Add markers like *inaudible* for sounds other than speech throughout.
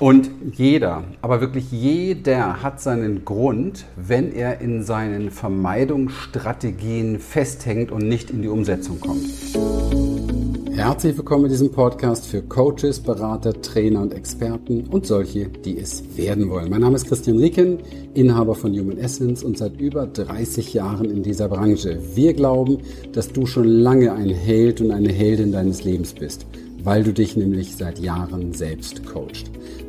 Und jeder, aber wirklich jeder hat seinen Grund, wenn er in seinen Vermeidungsstrategien festhängt und nicht in die Umsetzung kommt. Herzlich willkommen in diesem Podcast für Coaches, Berater, Trainer und Experten und solche, die es werden wollen. Mein Name ist Christian Rieken, Inhaber von Human Essence und seit über 30 Jahren in dieser Branche. Wir glauben, dass du schon lange ein Held und eine Heldin deines Lebens bist, weil du dich nämlich seit Jahren selbst coachst.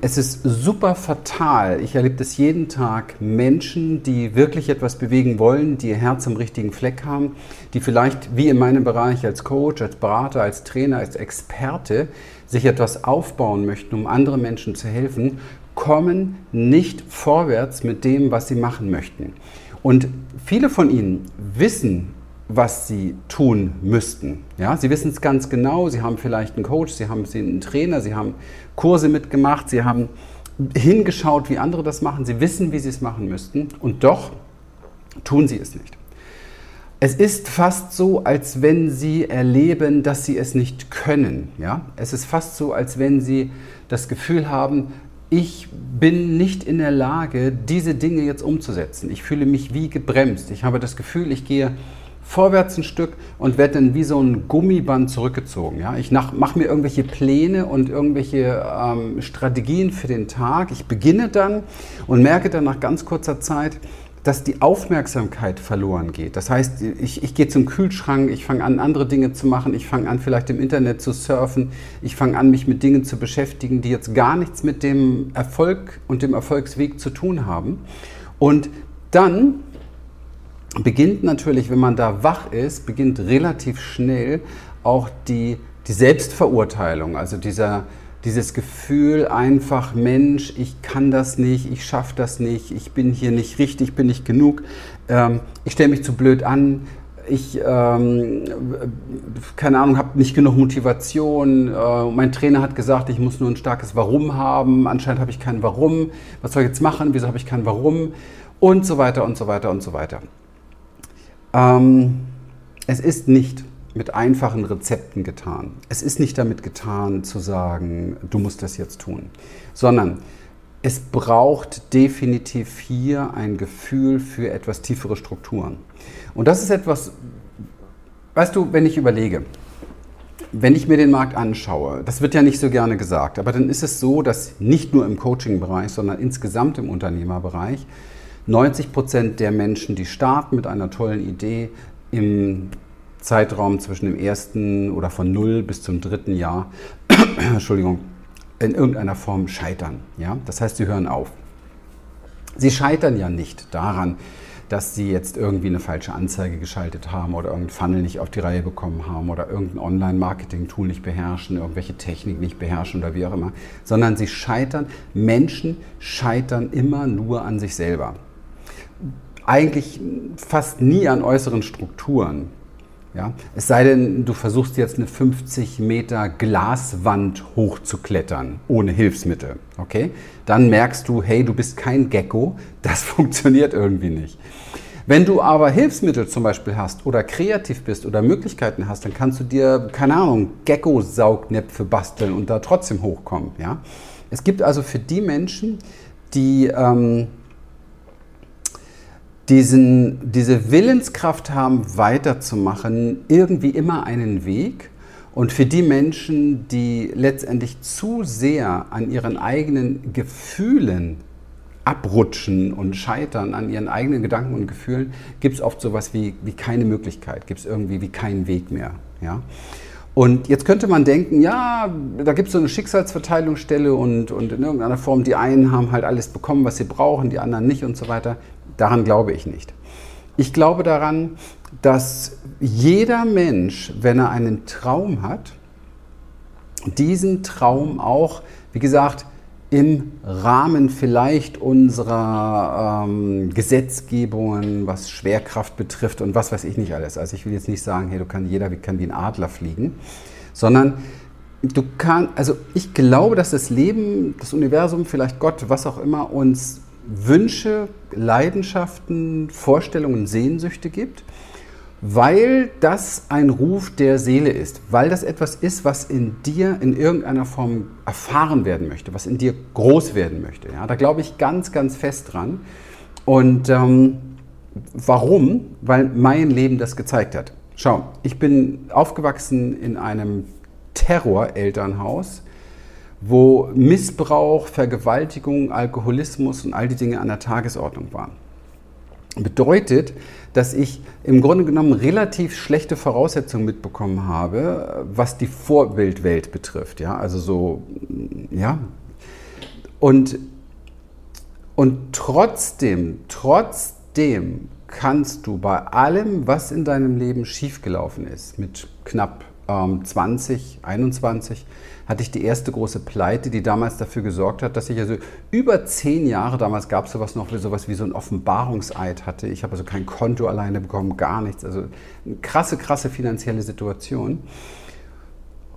Es ist super fatal. Ich erlebe das jeden Tag. Menschen, die wirklich etwas bewegen wollen, die ihr Herz am richtigen Fleck haben, die vielleicht wie in meinem Bereich als Coach, als Berater, als Trainer, als Experte sich etwas aufbauen möchten, um anderen Menschen zu helfen, kommen nicht vorwärts mit dem, was sie machen möchten. Und viele von ihnen wissen, was sie tun müssten. Ja, sie wissen es ganz genau, sie haben vielleicht einen Coach, sie haben einen Trainer, sie haben Kurse mitgemacht, sie haben hingeschaut, wie andere das machen, sie wissen, wie sie es machen müssten und doch tun sie es nicht. Es ist fast so, als wenn sie erleben, dass sie es nicht können. Ja? Es ist fast so, als wenn sie das Gefühl haben, ich bin nicht in der Lage, diese Dinge jetzt umzusetzen. Ich fühle mich wie gebremst. Ich habe das Gefühl, ich gehe vorwärts ein Stück und werde dann wie so ein Gummiband zurückgezogen. Ja? Ich mache mir irgendwelche Pläne und irgendwelche ähm, Strategien für den Tag. Ich beginne dann und merke dann nach ganz kurzer Zeit, dass die Aufmerksamkeit verloren geht. Das heißt, ich, ich gehe zum Kühlschrank, ich fange an, andere Dinge zu machen, ich fange an, vielleicht im Internet zu surfen, ich fange an, mich mit Dingen zu beschäftigen, die jetzt gar nichts mit dem Erfolg und dem Erfolgsweg zu tun haben. Und dann beginnt natürlich, wenn man da wach ist, beginnt relativ schnell auch die, die Selbstverurteilung, also dieser, dieses Gefühl einfach, Mensch, ich kann das nicht, ich schaffe das nicht, ich bin hier nicht richtig, bin nicht genug, ähm, ich stelle mich zu blöd an, ich, ähm, keine Ahnung, habe nicht genug Motivation. Äh, mein Trainer hat gesagt, ich muss nur ein starkes Warum haben. Anscheinend habe ich kein Warum. Was soll ich jetzt machen? Wieso habe ich kein Warum? Und so weiter und so weiter und so weiter. Ähm, es ist nicht mit einfachen Rezepten getan. Es ist nicht damit getan zu sagen, du musst das jetzt tun, sondern es braucht definitiv hier ein Gefühl für etwas tiefere Strukturen. Und das ist etwas, weißt du, wenn ich überlege, wenn ich mir den Markt anschaue, das wird ja nicht so gerne gesagt, aber dann ist es so, dass nicht nur im Coaching-Bereich, sondern insgesamt im Unternehmerbereich 90 Prozent der Menschen, die starten mit einer tollen Idee im Zeitraum zwischen dem ersten oder von null bis zum dritten Jahr, *clears throat* Entschuldigung, in irgendeiner Form scheitern. Ja? Das heißt, sie hören auf. Sie scheitern ja nicht daran, dass sie jetzt irgendwie eine falsche Anzeige geschaltet haben oder irgendein Funnel nicht auf die Reihe bekommen haben oder irgendein Online-Marketing-Tool nicht beherrschen, irgendwelche Technik nicht beherrschen oder wie auch immer, sondern sie scheitern, Menschen scheitern immer nur an sich selber eigentlich fast nie an äußeren Strukturen. Ja? Es sei denn, du versuchst jetzt eine 50 Meter Glaswand hochzuklettern, ohne Hilfsmittel. Okay? Dann merkst du, hey, du bist kein Gecko, *laughs* das funktioniert irgendwie nicht. Wenn du aber Hilfsmittel zum Beispiel hast oder kreativ bist oder Möglichkeiten hast, dann kannst du dir, keine Ahnung, Gecko-Saugnäpfe basteln und da trotzdem hochkommen. Ja? Es gibt also für die Menschen, die ähm, diesen, diese Willenskraft haben, weiterzumachen, irgendwie immer einen Weg. Und für die Menschen, die letztendlich zu sehr an ihren eigenen Gefühlen abrutschen und scheitern, an ihren eigenen Gedanken und Gefühlen, gibt es oft sowas wie, wie keine Möglichkeit, gibt es irgendwie wie keinen Weg mehr. Ja? Und jetzt könnte man denken, ja, da gibt es so eine Schicksalsverteilungsstelle und, und in irgendeiner Form, die einen haben halt alles bekommen, was sie brauchen, die anderen nicht und so weiter. Daran glaube ich nicht. Ich glaube daran, dass jeder Mensch, wenn er einen Traum hat, diesen Traum auch, wie gesagt, im Rahmen vielleicht unserer ähm, Gesetzgebungen, was Schwerkraft betrifft und was weiß ich nicht alles. Also ich will jetzt nicht sagen, hey, du kann jeder kann wie ein Adler fliegen, sondern du kannst, also ich glaube, dass das Leben, das Universum, vielleicht Gott, was auch immer, uns Wünsche, Leidenschaften, Vorstellungen, Sehnsüchte gibt weil das ein Ruf der Seele ist, weil das etwas ist, was in dir in irgendeiner Form erfahren werden möchte, was in dir groß werden möchte. Ja, da glaube ich ganz, ganz fest dran. Und ähm, warum? Weil mein Leben das gezeigt hat. Schau, ich bin aufgewachsen in einem Terror-Elternhaus, wo Missbrauch, Vergewaltigung, Alkoholismus und all die Dinge an der Tagesordnung waren. Bedeutet, dass ich im Grunde genommen relativ schlechte Voraussetzungen mitbekommen habe, was die Vorbildwelt betrifft. Ja, also so, ja. Und, und trotzdem, trotzdem kannst du bei allem, was in deinem Leben schiefgelaufen ist, mit knapp ähm, 20, 21, hatte ich die erste große Pleite, die damals dafür gesorgt hat, dass ich also über zehn Jahre, damals gab es sowas noch, sowas wie so ein Offenbarungseid hatte. Ich habe also kein Konto alleine bekommen, gar nichts. Also eine krasse, krasse finanzielle Situation.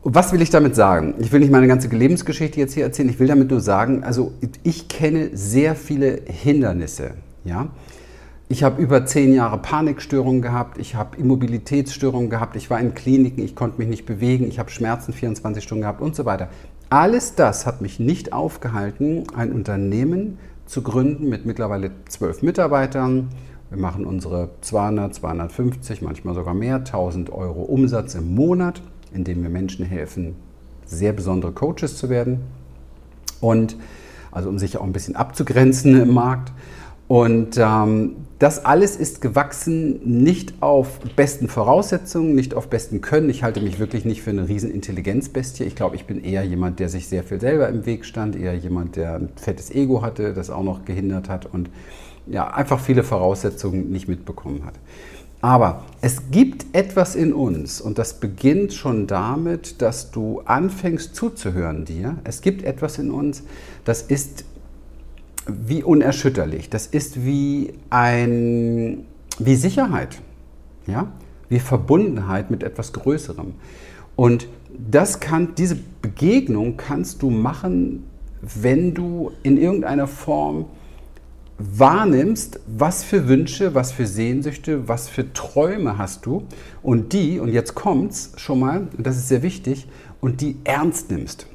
Und was will ich damit sagen? Ich will nicht meine ganze Lebensgeschichte jetzt hier erzählen. Ich will damit nur sagen, also ich kenne sehr viele Hindernisse. Ja? Ich habe über zehn Jahre Panikstörungen gehabt, ich habe Immobilitätsstörungen gehabt, ich war in Kliniken, ich konnte mich nicht bewegen, ich habe Schmerzen 24 Stunden gehabt und so weiter. Alles das hat mich nicht aufgehalten, ein Unternehmen zu gründen mit mittlerweile zwölf Mitarbeitern. Wir machen unsere 200, 250, manchmal sogar mehr, 1000 Euro Umsatz im Monat, indem wir Menschen helfen, sehr besondere Coaches zu werden. Und also um sich auch ein bisschen abzugrenzen im Markt. Und ähm, das alles ist gewachsen nicht auf besten Voraussetzungen, nicht auf besten Können. Ich halte mich wirklich nicht für eine riesen Intelligenzbestie. Ich glaube, ich bin eher jemand, der sich sehr viel selber im Weg stand, eher jemand, der ein fettes Ego hatte, das auch noch gehindert hat und ja, einfach viele Voraussetzungen nicht mitbekommen hat. Aber es gibt etwas in uns und das beginnt schon damit, dass du anfängst zuzuhören dir. Es gibt etwas in uns, das ist wie unerschütterlich. Das ist wie ein, wie Sicherheit, ja, wie Verbundenheit mit etwas Größerem. Und das kann, diese Begegnung kannst du machen, wenn du in irgendeiner Form wahrnimmst, was für Wünsche, was für Sehnsüchte, was für Träume hast du und die, und jetzt kommt's schon mal, und das ist sehr wichtig, und die ernst nimmst.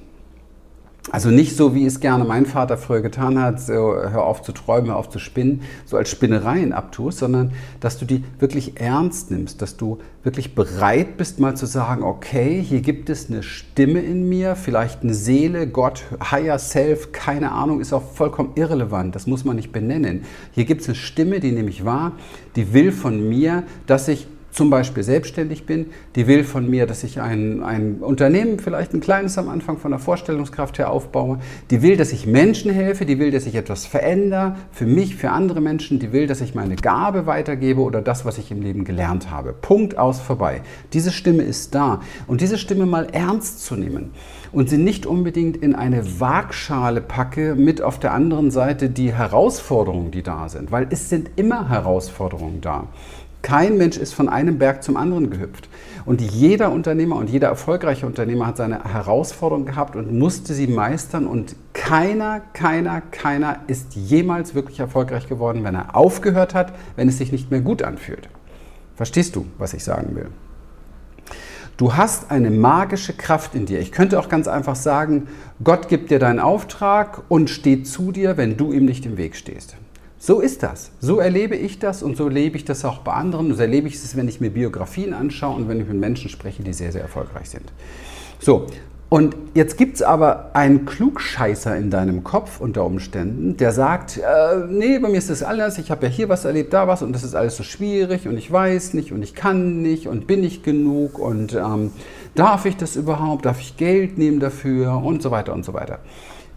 Also nicht so, wie es gerne mein Vater früher getan hat, so, hör auf zu träumen, hör auf zu spinnen, so als Spinnereien abtust, sondern dass du die wirklich ernst nimmst, dass du wirklich bereit bist, mal zu sagen, okay, hier gibt es eine Stimme in mir, vielleicht eine Seele, Gott, Higher Self, keine Ahnung, ist auch vollkommen irrelevant, das muss man nicht benennen. Hier gibt es eine Stimme, die nehme ich wahr, die will von mir, dass ich zum Beispiel selbstständig bin, die will von mir, dass ich ein, ein Unternehmen, vielleicht ein kleines am Anfang von der Vorstellungskraft her aufbaue, die will, dass ich Menschen helfe, die will, dass ich etwas verändere, für mich, für andere Menschen, die will, dass ich meine Gabe weitergebe oder das, was ich im Leben gelernt habe. Punkt aus vorbei. Diese Stimme ist da und diese Stimme mal ernst zu nehmen und sie nicht unbedingt in eine Waagschale packe mit auf der anderen Seite die Herausforderungen, die da sind, weil es sind immer Herausforderungen da. Kein Mensch ist von einem Berg zum anderen gehüpft. Und jeder Unternehmer und jeder erfolgreiche Unternehmer hat seine Herausforderung gehabt und musste sie meistern. Und keiner, keiner, keiner ist jemals wirklich erfolgreich geworden, wenn er aufgehört hat, wenn es sich nicht mehr gut anfühlt. Verstehst du, was ich sagen will? Du hast eine magische Kraft in dir. Ich könnte auch ganz einfach sagen, Gott gibt dir deinen Auftrag und steht zu dir, wenn du ihm nicht im Weg stehst. So ist das. So erlebe ich das und so erlebe ich das auch bei anderen. So erlebe ich es, wenn ich mir Biografien anschaue und wenn ich mit Menschen spreche, die sehr, sehr erfolgreich sind. So, und jetzt gibt es aber einen Klugscheißer in deinem Kopf unter Umständen, der sagt, äh, nee, bei mir ist das anders, ich habe ja hier was erlebt, da was und das ist alles so schwierig und ich weiß nicht und ich kann nicht und bin ich genug und ähm, darf ich das überhaupt, darf ich Geld nehmen dafür und so weiter und so weiter.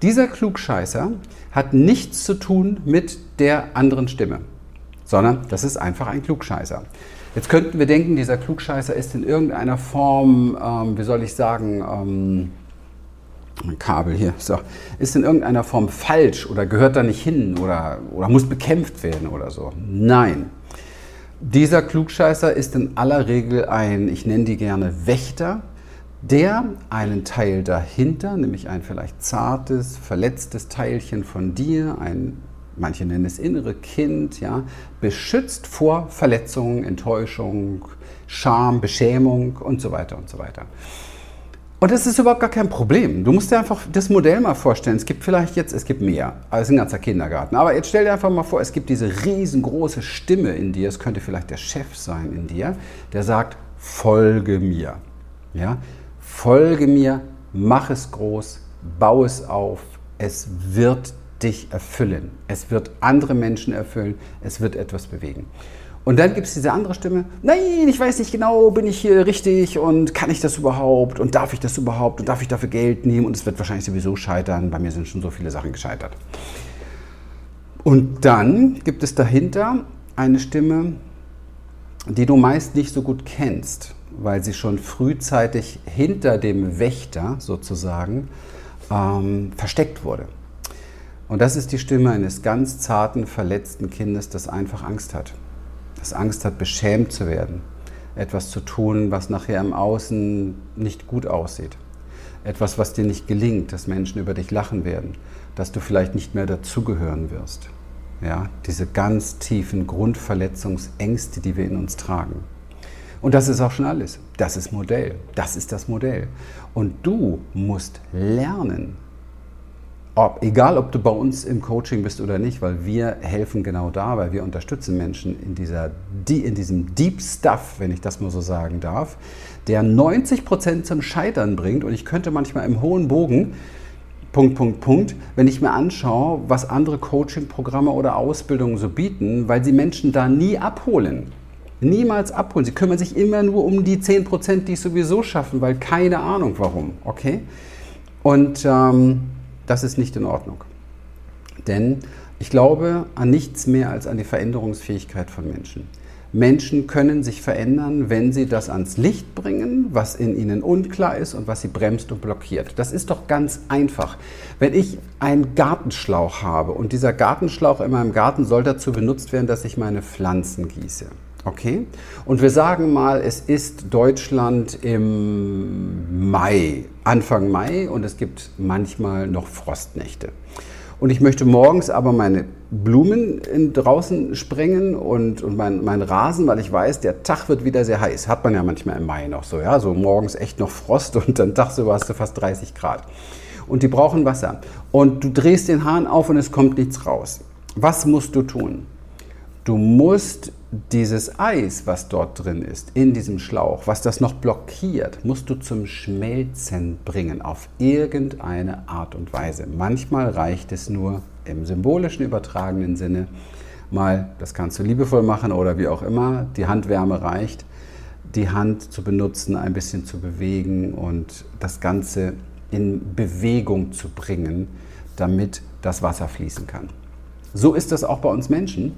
Dieser Klugscheißer hat nichts zu tun mit der anderen Stimme, sondern das ist einfach ein Klugscheißer. Jetzt könnten wir denken, dieser Klugscheißer ist in irgendeiner Form, ähm, wie soll ich sagen, ähm, Mein Kabel hier, so, ist in irgendeiner Form falsch oder gehört da nicht hin oder, oder muss bekämpft werden oder so. Nein. Dieser Klugscheißer ist in aller Regel ein, ich nenne die gerne Wächter, der einen Teil dahinter, nämlich ein vielleicht zartes, verletztes Teilchen von dir, ein manche nennen es innere Kind, ja, beschützt vor Verletzungen, Enttäuschung, Scham, Beschämung und so weiter und so weiter. Und das ist überhaupt gar kein Problem. Du musst dir einfach das Modell mal vorstellen. Es gibt vielleicht jetzt, es gibt mehr, ist ein ganzer Kindergarten. Aber jetzt stell dir einfach mal vor, es gibt diese riesengroße Stimme in dir, es könnte vielleicht der Chef sein in dir, der sagt, folge mir. Ja? Folge mir, mach es groß, baue es auf, es wird dich erfüllen. Es wird andere Menschen erfüllen, es wird etwas bewegen. Und dann gibt es diese andere Stimme, nein, ich weiß nicht genau, bin ich hier richtig und kann ich das überhaupt und darf ich das überhaupt und darf ich dafür Geld nehmen und es wird wahrscheinlich sowieso scheitern, bei mir sind schon so viele Sachen gescheitert. Und dann gibt es dahinter eine Stimme, die du meist nicht so gut kennst, weil sie schon frühzeitig hinter dem Wächter sozusagen ähm, versteckt wurde. Und das ist die Stimme eines ganz zarten, verletzten Kindes, das einfach Angst hat das Angst hat, beschämt zu werden, etwas zu tun, was nachher im Außen nicht gut aussieht, etwas, was dir nicht gelingt, dass Menschen über dich lachen werden, dass du vielleicht nicht mehr dazugehören wirst. Ja, diese ganz tiefen Grundverletzungsängste, die wir in uns tragen. Und das ist auch schon alles. Das ist Modell. Das ist das Modell. Und du musst lernen, ob, egal ob du bei uns im Coaching bist oder nicht, weil wir helfen genau da, weil wir unterstützen Menschen in, dieser, in diesem Deep Stuff, wenn ich das mal so sagen darf, der 90 Prozent zum Scheitern bringt. Und ich könnte manchmal im hohen Bogen, Punkt, Punkt, Punkt, wenn ich mir anschaue, was andere Coaching-Programme oder Ausbildungen so bieten, weil sie Menschen da nie abholen. Niemals abholen. Sie kümmern sich immer nur um die 10 Prozent, die es sowieso schaffen, weil keine Ahnung warum. Okay? Und. Ähm, das ist nicht in Ordnung. Denn ich glaube an nichts mehr als an die Veränderungsfähigkeit von Menschen. Menschen können sich verändern, wenn sie das ans Licht bringen, was in ihnen unklar ist und was sie bremst und blockiert. Das ist doch ganz einfach. Wenn ich einen Gartenschlauch habe und dieser Gartenschlauch in meinem Garten soll dazu benutzt werden, dass ich meine Pflanzen gieße. Okay? Und wir sagen mal, es ist Deutschland im Mai, Anfang Mai und es gibt manchmal noch Frostnächte. Und ich möchte morgens aber meine Blumen in, draußen sprengen und, und mein, mein Rasen, weil ich weiß, der Tag wird wieder sehr heiß. Hat man ja manchmal im Mai noch so, ja, so morgens echt noch Frost und dann tagsüber hast du fast 30 Grad. Und die brauchen Wasser. Und du drehst den Hahn auf und es kommt nichts raus. Was musst du tun? Du musst dieses Eis, was dort drin ist, in diesem Schlauch, was das noch blockiert, musst du zum Schmelzen bringen, auf irgendeine Art und Weise. Manchmal reicht es nur im symbolischen übertragenen Sinne, mal, das kannst du liebevoll machen oder wie auch immer, die Handwärme reicht, die Hand zu benutzen, ein bisschen zu bewegen und das Ganze in Bewegung zu bringen, damit das Wasser fließen kann. So ist es auch bei uns Menschen.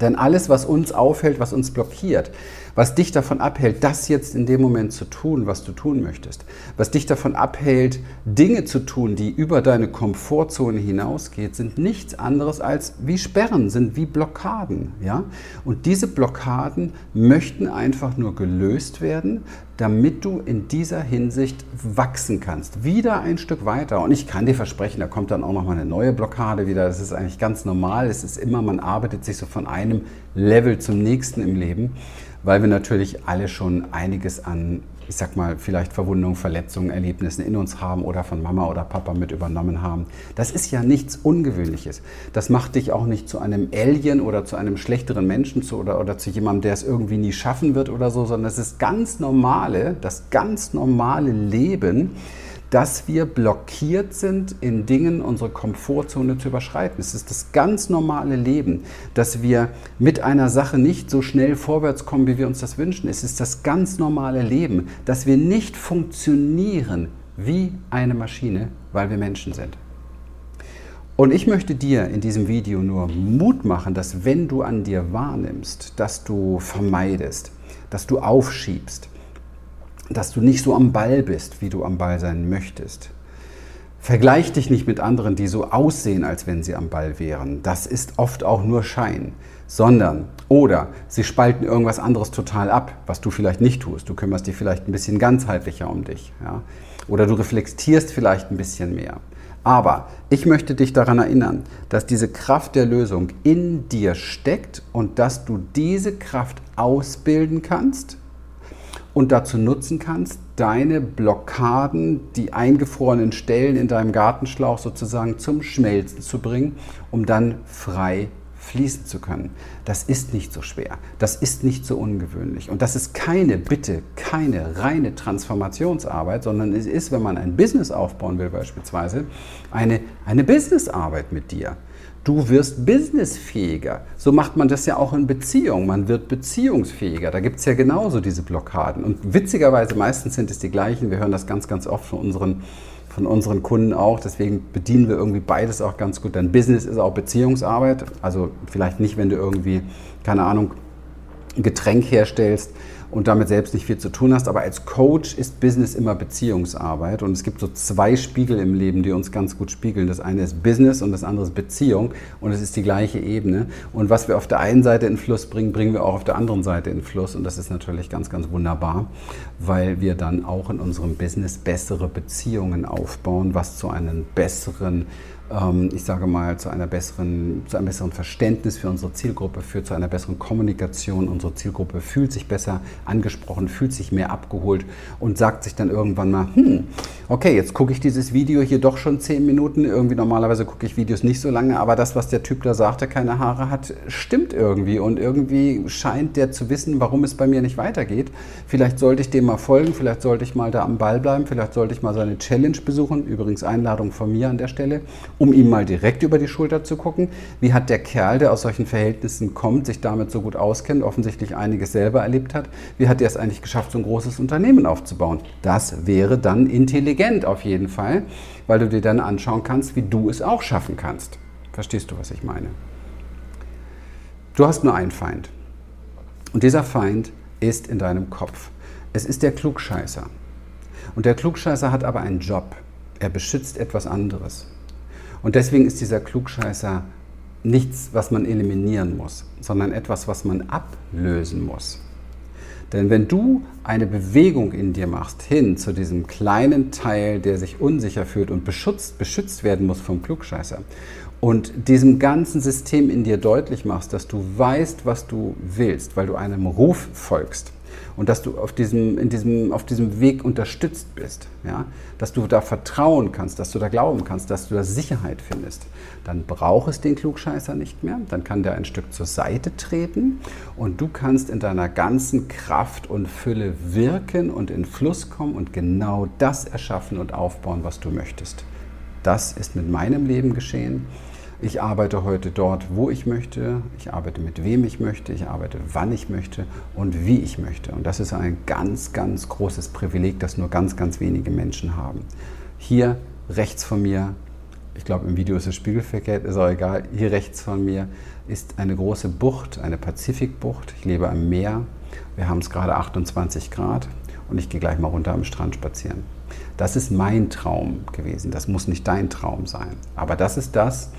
Denn alles, was uns aufhält, was uns blockiert, was dich davon abhält, das jetzt in dem Moment zu tun, was du tun möchtest, was dich davon abhält, Dinge zu tun, die über deine Komfortzone hinausgeht, sind nichts anderes als wie Sperren, sind wie Blockaden. Ja? Und diese Blockaden möchten einfach nur gelöst werden, damit du in dieser Hinsicht wachsen kannst. Wieder ein Stück weiter. Und ich kann dir versprechen, da kommt dann auch noch mal eine neue Blockade wieder. Das ist eigentlich ganz normal. Es ist immer, man arbeitet sich so von einem Level zum nächsten im Leben weil wir natürlich alle schon einiges an, ich sag mal, vielleicht Verwundungen, Verletzungen, Erlebnissen in uns haben oder von Mama oder Papa mit übernommen haben. Das ist ja nichts Ungewöhnliches. Das macht dich auch nicht zu einem Alien oder zu einem schlechteren Menschen zu, oder, oder zu jemandem, der es irgendwie nie schaffen wird oder so, sondern es ist ganz normale, das ganz normale Leben dass wir blockiert sind, in Dingen unsere Komfortzone zu überschreiten. Es ist das ganz normale Leben, dass wir mit einer Sache nicht so schnell vorwärts kommen, wie wir uns das wünschen. Es ist das ganz normale Leben, dass wir nicht funktionieren wie eine Maschine, weil wir Menschen sind. Und ich möchte dir in diesem Video nur Mut machen, dass wenn du an dir wahrnimmst, dass du vermeidest, dass du aufschiebst, dass du nicht so am Ball bist, wie du am Ball sein möchtest, Vergleich dich nicht mit anderen, die so aussehen, als wenn sie am Ball wären. Das ist oft auch nur Schein. Sondern, oder sie spalten irgendwas anderes total ab, was du vielleicht nicht tust. Du kümmerst dich vielleicht ein bisschen ganzheitlicher um dich. Ja? Oder du reflektierst vielleicht ein bisschen mehr. Aber ich möchte dich daran erinnern, dass diese Kraft der Lösung in dir steckt und dass du diese Kraft ausbilden kannst und dazu nutzen kannst, deine Blockaden, die eingefrorenen Stellen in deinem Gartenschlauch sozusagen zum Schmelzen zu bringen, um dann frei fließen zu können. Das ist nicht so schwer. Das ist nicht so ungewöhnlich. Und das ist keine, bitte, keine reine Transformationsarbeit, sondern es ist, wenn man ein Business aufbauen will beispielsweise, eine, eine Businessarbeit mit dir. Du wirst businessfähiger. So macht man das ja auch in Beziehungen. Man wird beziehungsfähiger. Da gibt es ja genauso diese Blockaden. Und witzigerweise, meistens sind es die gleichen. Wir hören das ganz, ganz oft von unseren, von unseren Kunden auch. Deswegen bedienen wir irgendwie beides auch ganz gut. Denn Business ist auch Beziehungsarbeit. Also vielleicht nicht, wenn du irgendwie, keine Ahnung, Getränk herstellst und damit selbst nicht viel zu tun hast. Aber als Coach ist Business immer Beziehungsarbeit. Und es gibt so zwei Spiegel im Leben, die uns ganz gut spiegeln. Das eine ist Business und das andere ist Beziehung. Und es ist die gleiche Ebene. Und was wir auf der einen Seite in Fluss bringen, bringen wir auch auf der anderen Seite in Fluss. Und das ist natürlich ganz, ganz wunderbar, weil wir dann auch in unserem Business bessere Beziehungen aufbauen, was zu einem besseren ich sage mal, zu, einer besseren, zu einem besseren Verständnis für unsere Zielgruppe führt, zu einer besseren Kommunikation. Unsere Zielgruppe fühlt sich besser angesprochen, fühlt sich mehr abgeholt und sagt sich dann irgendwann mal, hm, okay, jetzt gucke ich dieses Video hier doch schon zehn Minuten. Irgendwie normalerweise gucke ich Videos nicht so lange, aber das, was der Typ da sagt, der keine Haare hat, stimmt irgendwie. Und irgendwie scheint der zu wissen, warum es bei mir nicht weitergeht. Vielleicht sollte ich dem mal folgen, vielleicht sollte ich mal da am Ball bleiben, vielleicht sollte ich mal seine Challenge besuchen. Übrigens Einladung von mir an der Stelle um ihm mal direkt über die Schulter zu gucken. Wie hat der Kerl, der aus solchen Verhältnissen kommt, sich damit so gut auskennt, offensichtlich einiges selber erlebt hat, wie hat er es eigentlich geschafft, so ein großes Unternehmen aufzubauen? Das wäre dann intelligent auf jeden Fall, weil du dir dann anschauen kannst, wie du es auch schaffen kannst. Verstehst du, was ich meine? Du hast nur einen Feind. Und dieser Feind ist in deinem Kopf. Es ist der Klugscheißer. Und der Klugscheißer hat aber einen Job. Er beschützt etwas anderes. Und deswegen ist dieser Klugscheißer nichts, was man eliminieren muss, sondern etwas, was man ablösen muss. Denn wenn du eine Bewegung in dir machst hin zu diesem kleinen Teil, der sich unsicher fühlt und beschützt, beschützt werden muss vom Klugscheißer und diesem ganzen System in dir deutlich machst, dass du weißt, was du willst, weil du einem Ruf folgst, und dass du auf diesem, in diesem, auf diesem Weg unterstützt bist, ja? dass du da vertrauen kannst, dass du da glauben kannst, dass du da Sicherheit findest, dann braucht es den Klugscheißer nicht mehr, dann kann der ein Stück zur Seite treten und du kannst in deiner ganzen Kraft und Fülle wirken und in Fluss kommen und genau das erschaffen und aufbauen, was du möchtest. Das ist mit meinem Leben geschehen. Ich arbeite heute dort, wo ich möchte. Ich arbeite mit wem ich möchte. Ich arbeite, wann ich möchte und wie ich möchte. Und das ist ein ganz, ganz großes Privileg, das nur ganz, ganz wenige Menschen haben. Hier rechts von mir, ich glaube im Video ist es spiegelverkehrt, ist auch egal, hier rechts von mir ist eine große Bucht, eine Pazifikbucht. Ich lebe am Meer. Wir haben es gerade 28 Grad und ich gehe gleich mal runter am Strand spazieren. Das ist mein Traum gewesen. Das muss nicht dein Traum sein. Aber das ist das,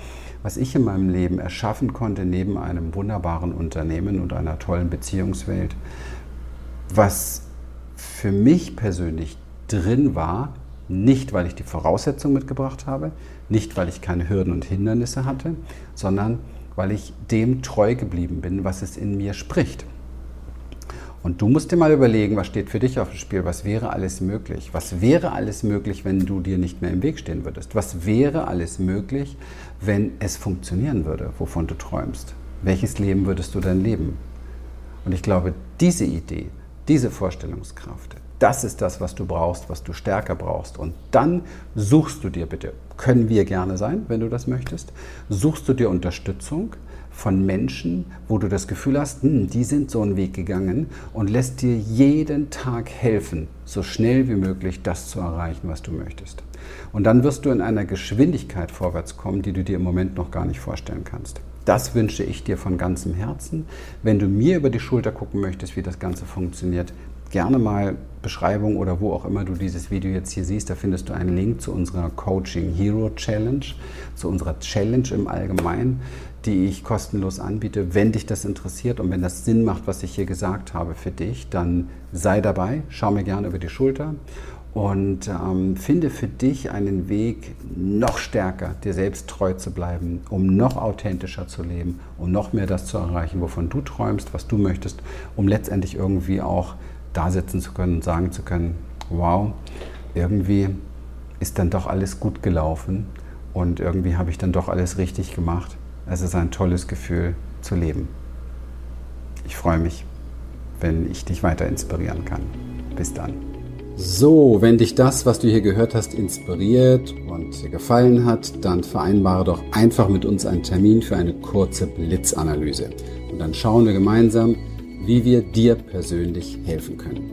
was ich in meinem Leben erschaffen konnte, neben einem wunderbaren Unternehmen und einer tollen Beziehungswelt, was für mich persönlich drin war, nicht weil ich die Voraussetzungen mitgebracht habe, nicht weil ich keine Hürden und Hindernisse hatte, sondern weil ich dem treu geblieben bin, was es in mir spricht. Und du musst dir mal überlegen, was steht für dich auf dem Spiel, was wäre alles möglich? Was wäre alles möglich, wenn du dir nicht mehr im Weg stehen würdest? Was wäre alles möglich, wenn es funktionieren würde, wovon du träumst? Welches Leben würdest du dann leben? Und ich glaube, diese Idee, diese Vorstellungskraft, das ist das, was du brauchst, was du stärker brauchst. Und dann suchst du dir bitte, können wir gerne sein, wenn du das möchtest, suchst du dir Unterstützung, von Menschen, wo du das Gefühl hast, hm, die sind so einen Weg gegangen und lässt dir jeden Tag helfen, so schnell wie möglich das zu erreichen, was du möchtest. Und dann wirst du in einer Geschwindigkeit vorwärts kommen, die du dir im Moment noch gar nicht vorstellen kannst. Das wünsche ich dir von ganzem Herzen. Wenn du mir über die Schulter gucken möchtest, wie das Ganze funktioniert, gerne mal Beschreibung oder wo auch immer du dieses Video jetzt hier siehst, da findest du einen Link zu unserer Coaching Hero Challenge, zu unserer Challenge im Allgemeinen, die ich kostenlos anbiete. Wenn dich das interessiert und wenn das Sinn macht, was ich hier gesagt habe für dich, dann sei dabei, schau mir gerne über die Schulter und ähm, finde für dich einen Weg, noch stärker dir selbst treu zu bleiben, um noch authentischer zu leben, um noch mehr das zu erreichen, wovon du träumst, was du möchtest, um letztendlich irgendwie auch da sitzen zu können und sagen zu können, wow, irgendwie ist dann doch alles gut gelaufen und irgendwie habe ich dann doch alles richtig gemacht. Es ist ein tolles Gefühl zu leben. Ich freue mich, wenn ich dich weiter inspirieren kann. Bis dann. So, wenn dich das, was du hier gehört hast, inspiriert und dir gefallen hat, dann vereinbare doch einfach mit uns einen Termin für eine kurze Blitzanalyse. Und dann schauen wir gemeinsam, wie wir dir persönlich helfen können.